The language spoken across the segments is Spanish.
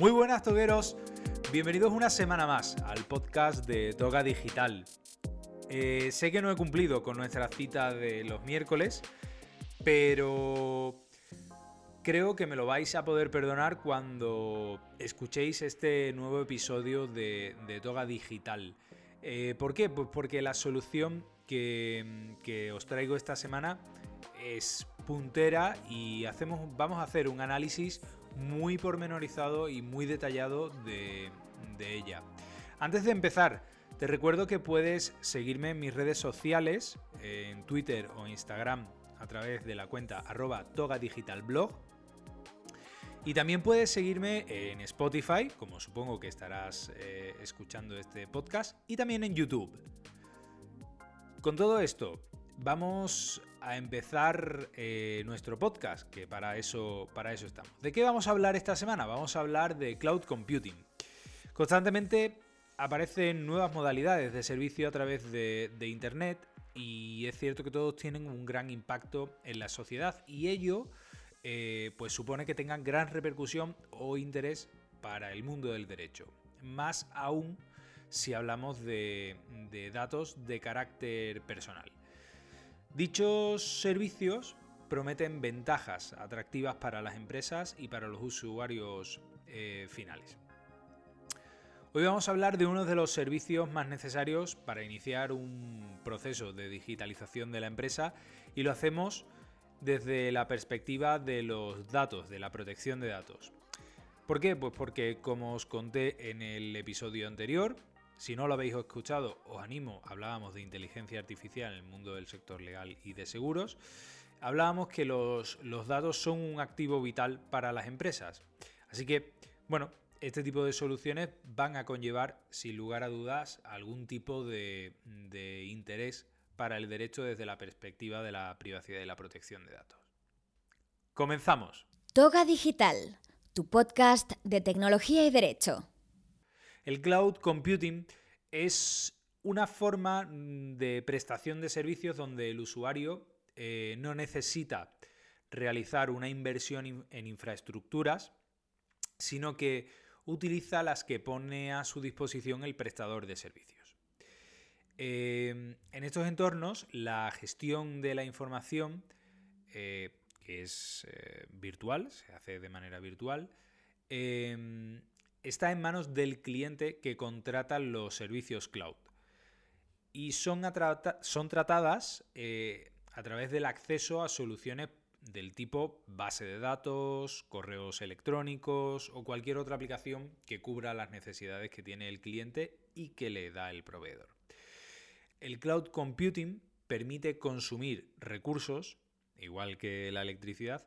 Muy buenas togueros, bienvenidos una semana más al podcast de Toga Digital. Eh, sé que no he cumplido con nuestra cita de los miércoles, pero creo que me lo vais a poder perdonar cuando escuchéis este nuevo episodio de, Toga Digital. Eh, ¿Por qué? Pues porque la solución que, que os traigo esta semana es puntera y hacemos, vamos a hacer un análisis muy pormenorizado y muy detallado de, ella. Antes de empezar, te recuerdo que puedes seguirme en mis redes sociales, en Twitter o Instagram, a través de la cuenta arroba togadigitalblog. Y también puedes seguirme en Spotify, como supongo que estarás eh, escuchando este podcast, y también en YouTube. Con todo esto, vamos a empezar eh, nuestro podcast, que para eso, para eso estamos. ¿De qué vamos a hablar esta semana? Vamos a hablar de cloud computing. Constantemente aparecen nuevas modalidades de servicio a través de, Internet y es cierto que todos tienen un gran impacto en la sociedad y ello eh, pues supone que tengan gran repercusión o interés para el mundo del derecho. Más aún si hablamos de datos de carácter personal. Dichos servicios prometen ventajas atractivas para las empresas y para los usuarios eh, finales. Hoy vamos a hablar de uno de los servicios más necesarios para iniciar un proceso de digitalización de la empresa y lo hacemos desde la perspectiva de los datos, de la protección de datos. ¿Por qué? Pues porque como os conté en el episodio anterior, si no lo habéis escuchado, os animo, hablábamos de inteligencia artificial en el mundo del sector legal y de seguros. Hablábamos que los, datos son un activo vital para las empresas. Así que, bueno, este tipo de soluciones van a conllevar, sin lugar a dudas, algún tipo de, de interés para el derecho desde la perspectiva de la privacidad y la protección de datos. Comenzamos. Toga Digital, tu podcast de tecnología y derecho. El cloud computing es una forma mm, de prestación de servicios donde el usuario eh, no necesita realizar una inversión en infraestructuras, sino que utiliza las que pone a su disposición el prestador de servicios. Eh, en estos entornos, la gestión de la información, eh, que es virtual, se hace de manera virtual, está en manos del cliente que contrata los servicios cloud. Y son, son tratadas eh, a través del acceso a soluciones del tipo base de datos, correos electrónicos o cualquier otra aplicación que cubra las necesidades que tiene el cliente y que le da el proveedor. El cloud computing permite consumir recursos, igual que la electricidad,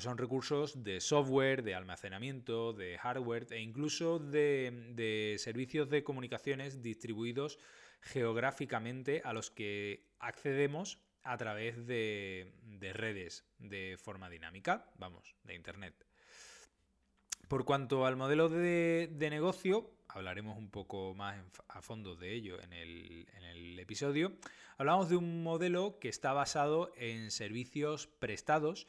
son recursos de software, de almacenamiento, de hardware e incluso de, servicios de comunicaciones distribuidos geográficamente a los que accedemos a través de, redes de forma dinámica, vamos, de Internet. Por cuanto al modelo de, negocio, hablaremos un poco más a fondo de ello en el, en el, episodio, hablamos de un modelo que está basado en servicios prestados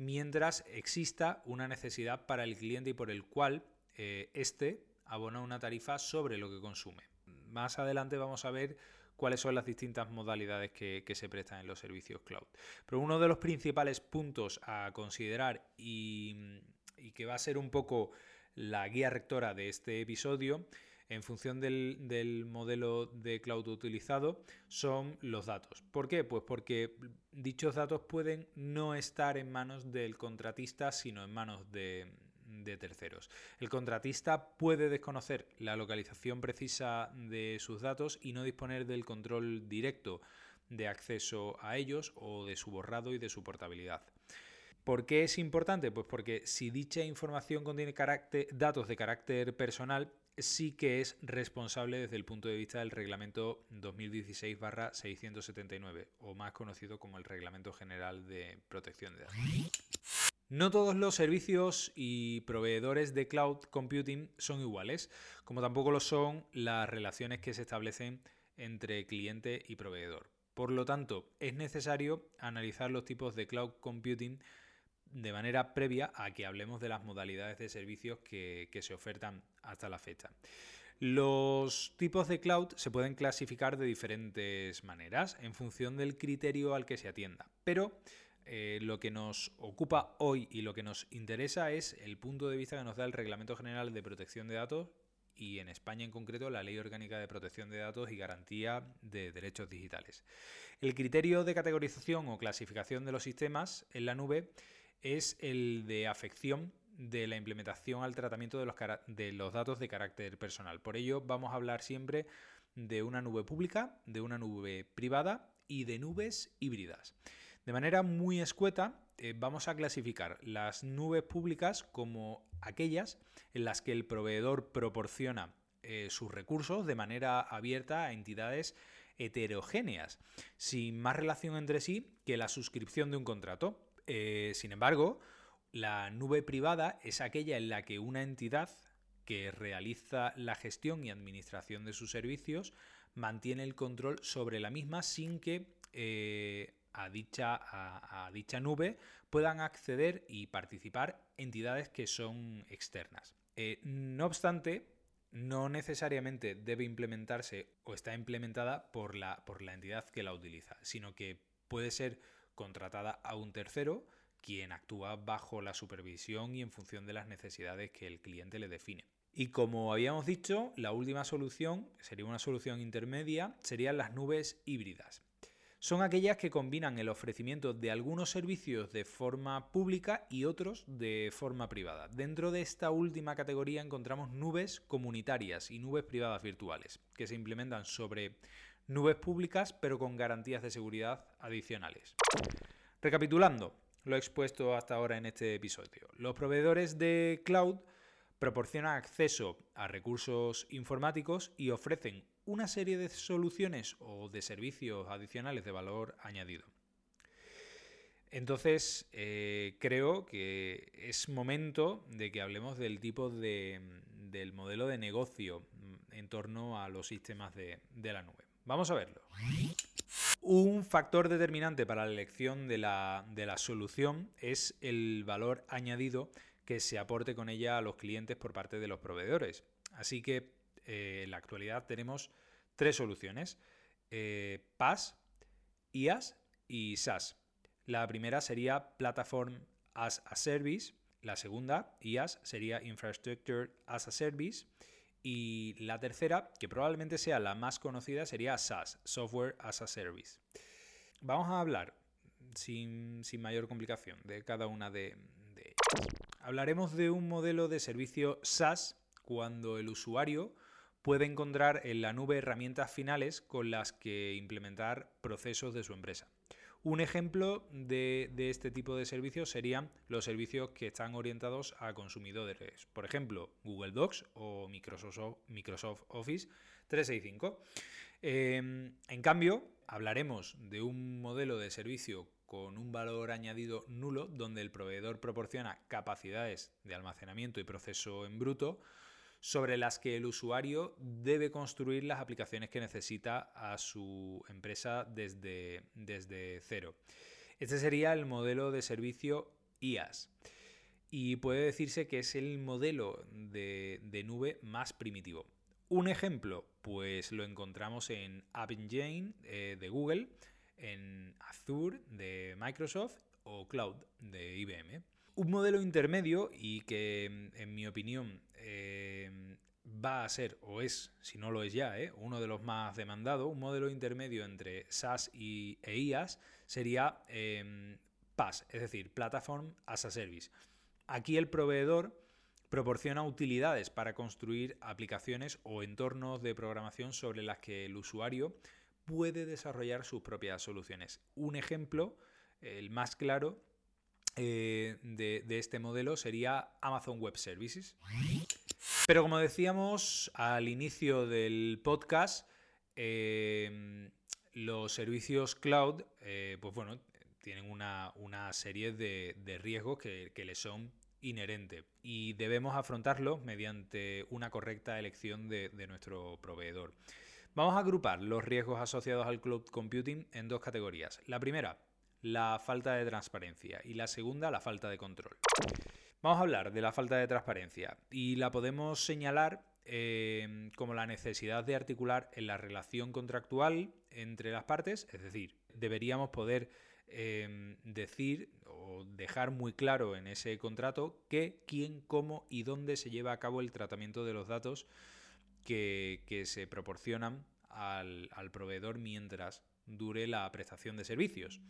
mientras exista una necesidad para el cliente y por el cual eh, éste abona una tarifa sobre lo que consume. Más adelante vamos a ver cuáles son las distintas modalidades que, se prestan en los servicios cloud. Pero uno de los principales puntos a considerar y que va a ser un poco la guía rectora de este episodio en función del, modelo de cloud utilizado son los datos. ¿Por qué? Pues porque dichos datos pueden no estar en manos del contratista, sino en manos de, de terceros. El contratista puede desconocer la localización precisa de sus datos y no disponer del control directo de acceso a ellos o de su borrado y de su portabilidad. ¿Por qué es importante? Pues porque si dicha información contiene datos de carácter personal, sí que es responsable desde el punto de vista del reglamento 2016-679, o más conocido como el Reglamento General de Protección de Datos. No todos los servicios y proveedores de cloud computing son iguales, como tampoco lo son las relaciones que se establecen entre cliente y proveedor. Por lo tanto, es necesario analizar los tipos de cloud computing de manera previa a que hablemos de las modalidades de servicios que, se ofertan hasta la fecha. Los tipos de cloud se pueden clasificar de diferentes maneras en función del criterio al que se atienda, pero eh, lo que nos ocupa hoy y lo que nos interesa es el punto de vista que nos da el Reglamento General de Protección de Datos y en España en concreto la Ley Orgánica de Protección de Datos y Garantía de Derechos Digitales. El criterio de categorización o clasificación de los sistemas en la nube es el de afección de la implementación al tratamiento de los, de los datos de carácter personal. Por ello vamos a hablar siempre de una nube pública, de una nube privada y de nubes híbridas. De manera muy escueta, eh, vamos a clasificar las nubes públicas como aquellas en las que el proveedor proporciona eh, sus recursos de manera abierta a entidades heterogéneas, sin más relación entre sí que la suscripción de un contrato. Eh, sin embargo, la nube privada es aquella en la que una entidad que realiza la gestión y administración de sus servicios mantiene el control sobre la misma sin que a dicha, a, dicha nube puedan acceder y participar entidades que son externas. Eh, no obstante, no necesariamente debe implementarse o está implementada por la, por la entidad que la utiliza, sino que puede ser contratada a un tercero quien actúa bajo la supervisión y en función de las necesidades que el cliente le define. Y como habíamos dicho, la última solución, sería una solución intermedia, serían las nubes híbridas son aquellas que combinan el ofrecimiento de algunos servicios de forma pública y otros de forma privada. Dentro de esta última categoría encontramos nubes comunitarias y nubes privadas virtuales, que se implementan sobre nubes públicas pero con garantías de seguridad adicionales. Recapitulando lo expuesto hasta ahora en este episodio, los proveedores de cloud proporcionan acceso a recursos informáticos y ofrecen una serie de soluciones o de servicios adicionales de valor añadido. Entonces, eh, creo que es momento de que hablemos del tipo de, del modelo de negocio en torno a los sistemas de, la nube. Vamos a verlo. Un factor determinante para la elección de la, de la solución es el valor añadido que se aporte con ella a los clientes por parte de los proveedores. Así que eh, en la actualidad tenemos tres soluciones, eh, PaaS, IaaS y SaaS. La primera sería Platform as a Service, la segunda, IaaS, sería Infrastructure as a Service y la tercera, que probablemente sea la más conocida, sería SaaS, Software as a Service. Vamos a hablar, sin, mayor complicación, de cada una de, de ellas. Hablaremos de un modelo de servicio SaaS cuando el usuario puede encontrar en la nube herramientas finales con las que implementar procesos de su empresa. Un ejemplo de, este tipo de servicios serían los servicios que están orientados a consumidores, por ejemplo, Google Docs o Microsoft, Office 365. Em, en cambio, hablaremos de un modelo de servicio con un valor añadido nulo, donde el proveedor proporciona capacidades de almacenamiento y proceso en bruto, sobre las que el usuario debe construir las aplicaciones que necesita a su empresa desde, desde cero. Este sería el modelo de servicio IaaS y puede decirse que es el modelo de, nube más primitivo. Un ejemplo, pues lo encontramos en App Engine eh, de Google, en Azure de Microsoft o Cloud de IBM. Un modelo intermedio y que, en mi opinión, eh, va a ser, o es, si no lo es ya, eh, uno de los más demandados, un modelo intermedio entre SaaS y EIAS sería eh, PaaS, es decir, Platform as a Service. Aquí el proveedor proporciona utilidades para construir aplicaciones o entornos de programación sobre las que el usuario puede desarrollar sus propias soluciones. Un ejemplo, el más claro, eh, de, este modelo sería Amazon Web Services. Pero como decíamos al inicio del podcast, eh, los servicios cloud, eh, pues bueno, tienen una, serie de, riesgos que, les son inherentes y debemos afrontarlos mediante una correcta elección de, de nuestro proveedor. Vamos a agrupar los riesgos asociados al cloud computing en dos categorías. La primera, la falta de transparencia y la segunda, la falta de control. Vamos a hablar de la falta de transparencia y la podemos señalar eh, como la necesidad de articular en la relación contractual entre las partes, es decir, deberíamos poder eh, decir o dejar muy claro en ese contrato qué, quién, cómo y dónde se lleva a cabo el tratamiento de los datos que, se proporcionan al, proveedor mientras dure la prestación de servicios.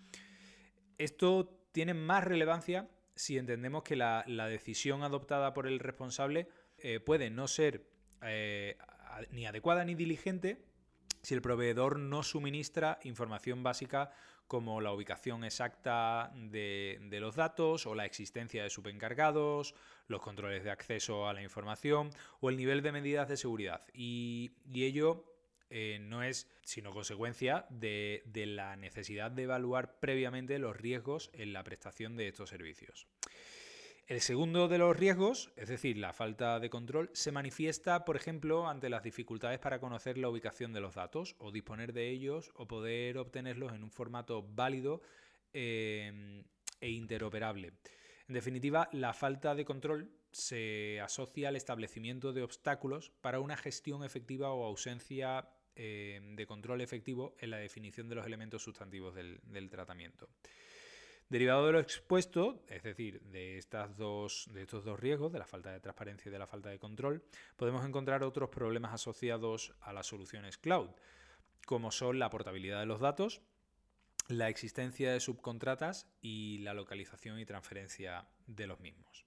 Esto tiene más relevancia si entendemos que la, decisión adoptada por el responsable eh, puede no ser eh, ni adecuada ni diligente si el proveedor no suministra información básica como la ubicación exacta de, los datos o la existencia de subencargados, los controles de acceso a la información o el nivel de medidas de seguridad. Y, ello eh, no es sino consecuencia de, de la necesidad de evaluar previamente los riesgos en la prestación de estos servicios. El segundo de los riesgos, es decir, la falta de control, se manifiesta, por ejemplo, ante las dificultades para conocer la ubicación de los datos o disponer de ellos o poder obtenerlos en un formato válido eh, e interoperable. En definitiva, la falta de control se asocia al establecimiento de obstáculos para una gestión efectiva o ausencia eh, de control efectivo en la definición de los elementos sustantivos del tratamiento. Derivado de lo expuesto, es decir, de, estas dos, de estos dos riesgos, de la falta de transparencia y de la falta de control, podemos encontrar otros problemas asociados a las soluciones cloud, como son la portabilidad de los datos, la existencia de subcontratas y la localización y transferencia de los mismos.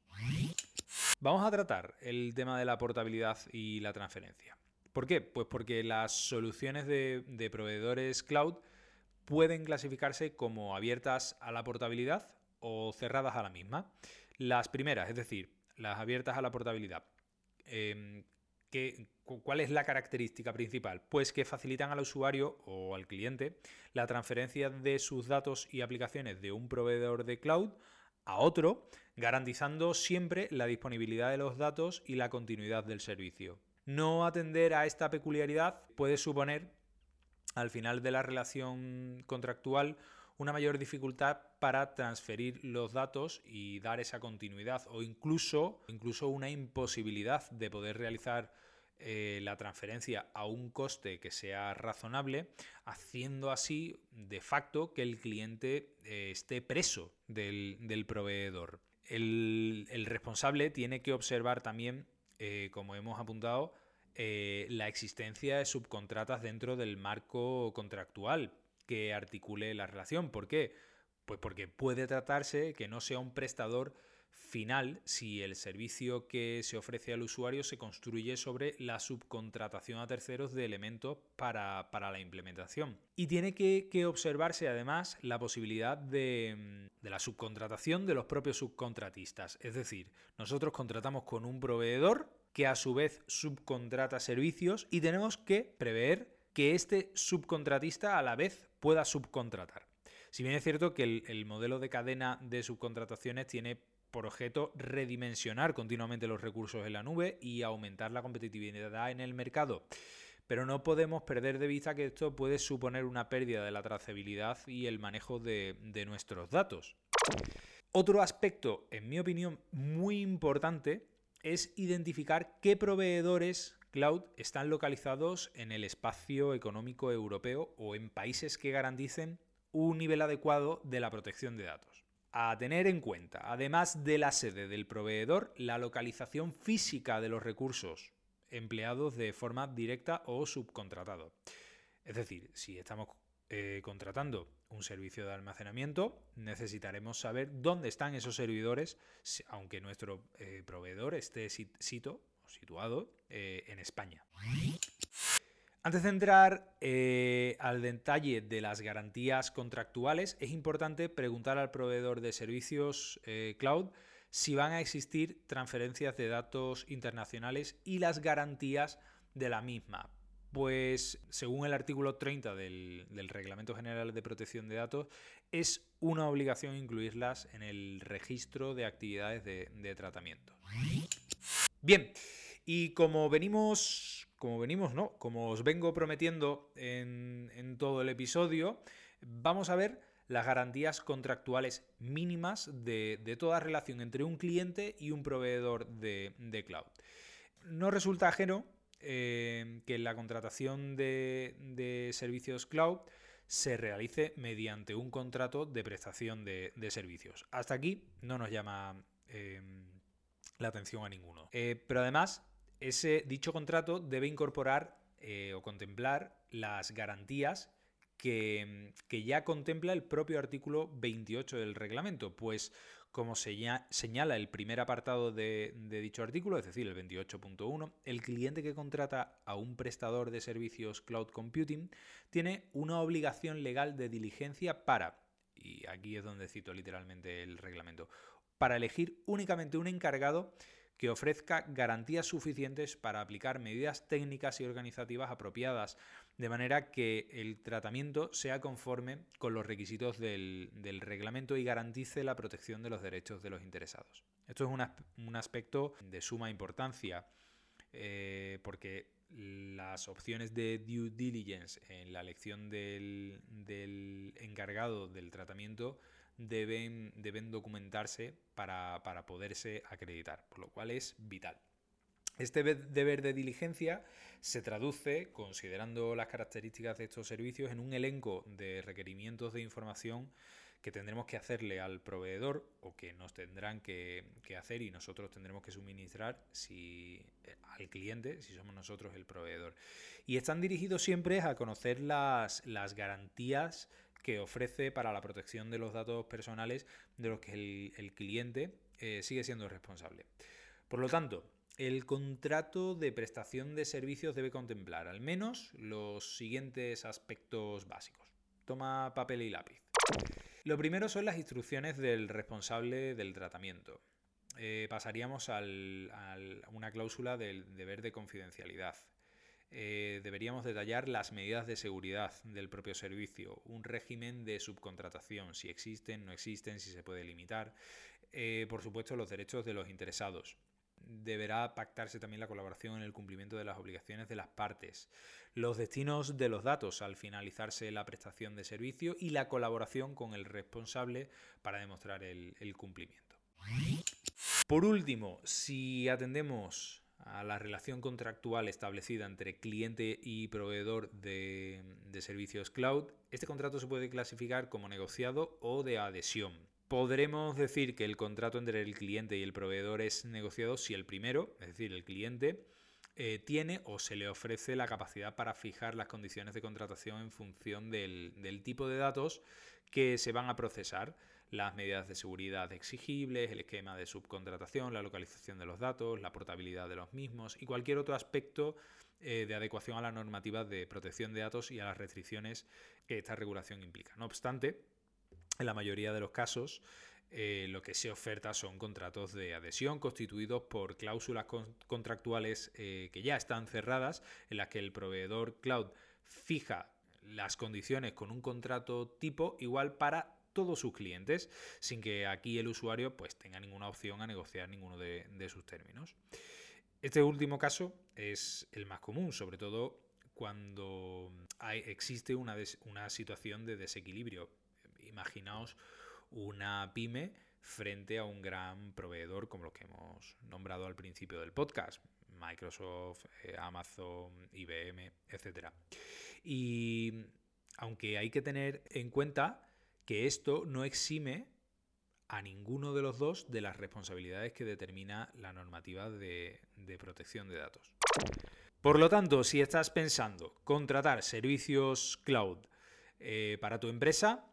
Vamos a tratar el tema de la portabilidad y la transferencia. ¿Por qué? Pues porque las soluciones de, proveedores cloud pueden clasificarse como abiertas a la portabilidad o cerradas a la misma. Las primeras, es decir, las abiertas a la portabilidad. Em, ¿Cuál es la característica principal? Pues que facilitan al usuario o al cliente la transferencia de sus datos y aplicaciones de un proveedor de cloud a otro, garantizando siempre la disponibilidad de los datos y la continuidad del servicio. No atender a esta peculiaridad puede suponer al final de la relación contractual una mayor dificultad para transferir los datos y dar esa continuidad o incluso, incluso una imposibilidad de poder realizar eh, la transferencia a un coste que sea razonable, haciendo así de facto que el cliente eh, esté preso del, proveedor. El, responsable tiene que observar también, eh, como hemos apuntado, eh, la existencia de subcontratas dentro del marco contractual que articule la relación. ¿Por qué? Pues porque puede tratarse que no sea un prestador final si el servicio que se ofrece al usuario se construye sobre la subcontratación a terceros de elementos para, la implementación. Y tiene que, observarse además la posibilidad de, de, la subcontratación de los propios subcontratistas. Es decir, nosotros contratamos con un proveedor que a su vez subcontrata servicios y tenemos que prever que este subcontratista a la vez pueda subcontratar. Si bien es cierto que el, modelo de cadena de subcontrataciones tiene por objeto redimensionar continuamente los recursos en la nube y aumentar la competitividad en el mercado. Pero no podemos perder de vista que esto puede suponer una pérdida de la trazabilidad y el manejo de nuestros datos. Otro aspecto, en mi opinión, muy importante es identificar qué proveedores cloud están localizados en el espacio económico europeo o en países que garanticen un nivel adecuado de la protección de datos. A tener en cuenta, además de la sede del proveedor, la localización física de los recursos empleados de forma directa o subcontratado. Es decir, si estamos eh, contratando un servicio de almacenamiento, necesitaremos saber dónde están esos servidores, aunque nuestro eh, proveedor esté situado eh, en España. Antes de entrar al detalle de las garantías contractuales, es importante preguntar al proveedor de servicios cloud si van a existir transferencias de datos internacionales y las garantías de la misma, pues según el artículo 30 del, Reglamento General de Protección de Datos, es una obligación incluirlas en el registro de actividades de, tratamiento. Bien, y como venimos, como venimos, ¿no? Como os vengo prometiendo en, todo el episodio, vamos a ver las garantías contractuales mínimas de, toda relación entre un cliente y un proveedor de, cloud. No resulta ajeno eh, que la contratación de, servicios cloud se realice mediante un contrato de prestación de, servicios. Hasta aquí no nos llama eh, la atención a ninguno. Eh, pero además, ese dicho contrato debe incorporar o contemplar las garantías que, ya contempla el propio artículo 28 del reglamento, pues como señala el primer apartado de, dicho artículo, es decir, el 28.1, el cliente que contrata a un prestador de servicios cloud computing tiene una obligación legal de diligencia para, y aquí es donde cito literalmente el reglamento, para elegir únicamente un encargado que ofrezca garantías suficientes para aplicar medidas técnicas y organizativas apropiadas, de manera que el tratamiento sea conforme con los requisitos del, reglamento y garantice la protección de los derechos de los interesados. Esto es un, aspecto de suma importancia eh, porque las opciones de due diligence en la elección del, del encargado del tratamiento deben, deben documentarse para, poderse acreditar, por lo cual es vital. Este deber de diligencia se traduce, considerando las características de estos servicios, en un elenco de requerimientos de información que tendremos que hacerle al proveedor o que nos tendrán que, hacer y nosotros tendremos que suministrar si, eh, al cliente, si somos nosotros el proveedor. Y están dirigidos siempre a conocer las, las garantías que ofrece para la protección de los datos personales de los que el, cliente eh, sigue siendo responsable. Por lo tanto, el contrato de prestación de servicios debe contemplar al menos los siguientes aspectos básicos. Toma papel y lápiz. Lo primero son las instrucciones del responsable del tratamiento. Eh, pasaríamos a una cláusula del deber de confidencialidad. Eh, deberíamos detallar las medidas de seguridad del propio servicio, un régimen de subcontratación, si existen, no existen, si se puede limitar, eh, por supuesto los derechos de los interesados. Deberá pactarse también la colaboración en el cumplimiento de las obligaciones de las partes, los destinos de los datos al finalizarse la prestación de servicio y la colaboración con el responsable para demostrar el cumplimiento. Por último, si atendemos a la relación contractual establecida entre cliente y proveedor de, servicios cloud, este contrato se puede clasificar como negociado o de adhesión. Podremos decir que el contrato entre el cliente y el proveedor es negociado si el primero, es decir, el cliente, eh, tiene o se le ofrece la capacidad para fijar las condiciones de contratación en función del, del tipo de datos que se van a procesar las medidas de seguridad exigibles, el esquema de subcontratación, la localización de los datos, la portabilidad de los mismos y cualquier otro aspecto eh, de adecuación a la normativa de protección de datos y a las restricciones que esta regulación implica. No obstante, en la mayoría de los casos, eh, lo que se oferta son contratos de adhesión constituidos por cláusulas contractuales eh, que ya están cerradas, en las que el proveedor cloud fija las condiciones con un contrato tipo igual para todos sus clientes sin que aquí el usuario pues tenga ninguna opción a negociar ninguno de, sus términos. Este último caso es el más común, sobre todo cuando existe una, una situación de desequilibrio. Imaginaos una pyme frente a un gran proveedor como los que hemos nombrado al principio del podcast, Microsoft, eh, Amazon, IBM, etc. Y aunque hay que tener en cuenta que esto no exime a ninguno de los dos de las responsabilidades que determina la normativa de, protección de datos. Por lo tanto, si estás pensando contratar servicios cloud eh, para tu empresa,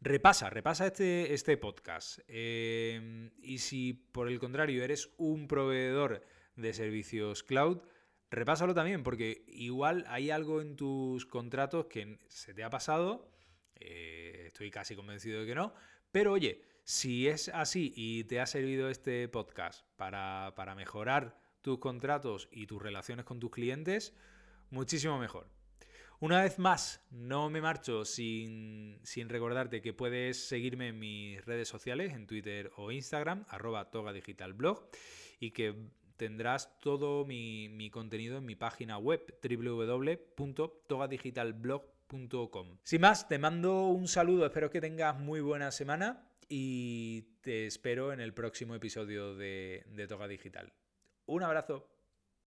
repasa, repasa este, este podcast. Eh, y si por el contrario eres un proveedor de servicios cloud, repásalo también, porque igual hay algo en tus contratos que se te ha pasado eh, estoy casi convencido de que no. Pero oye, si es así y te ha servido este podcast para, mejorar tus contratos y tus relaciones con tus clientes, muchísimo mejor. Una vez más, no me marcho sin, recordarte que puedes seguirme en mis redes sociales, en Twitter o Instagram, arroba togadigitalblog, y que tendrás todo mi, mi contenido en mi página web www.togadigitalblog.com Sin más, te mando un saludo, espero que tengas muy buena semana y te espero en el próximo episodio de, de Toga Digital. Un abrazo.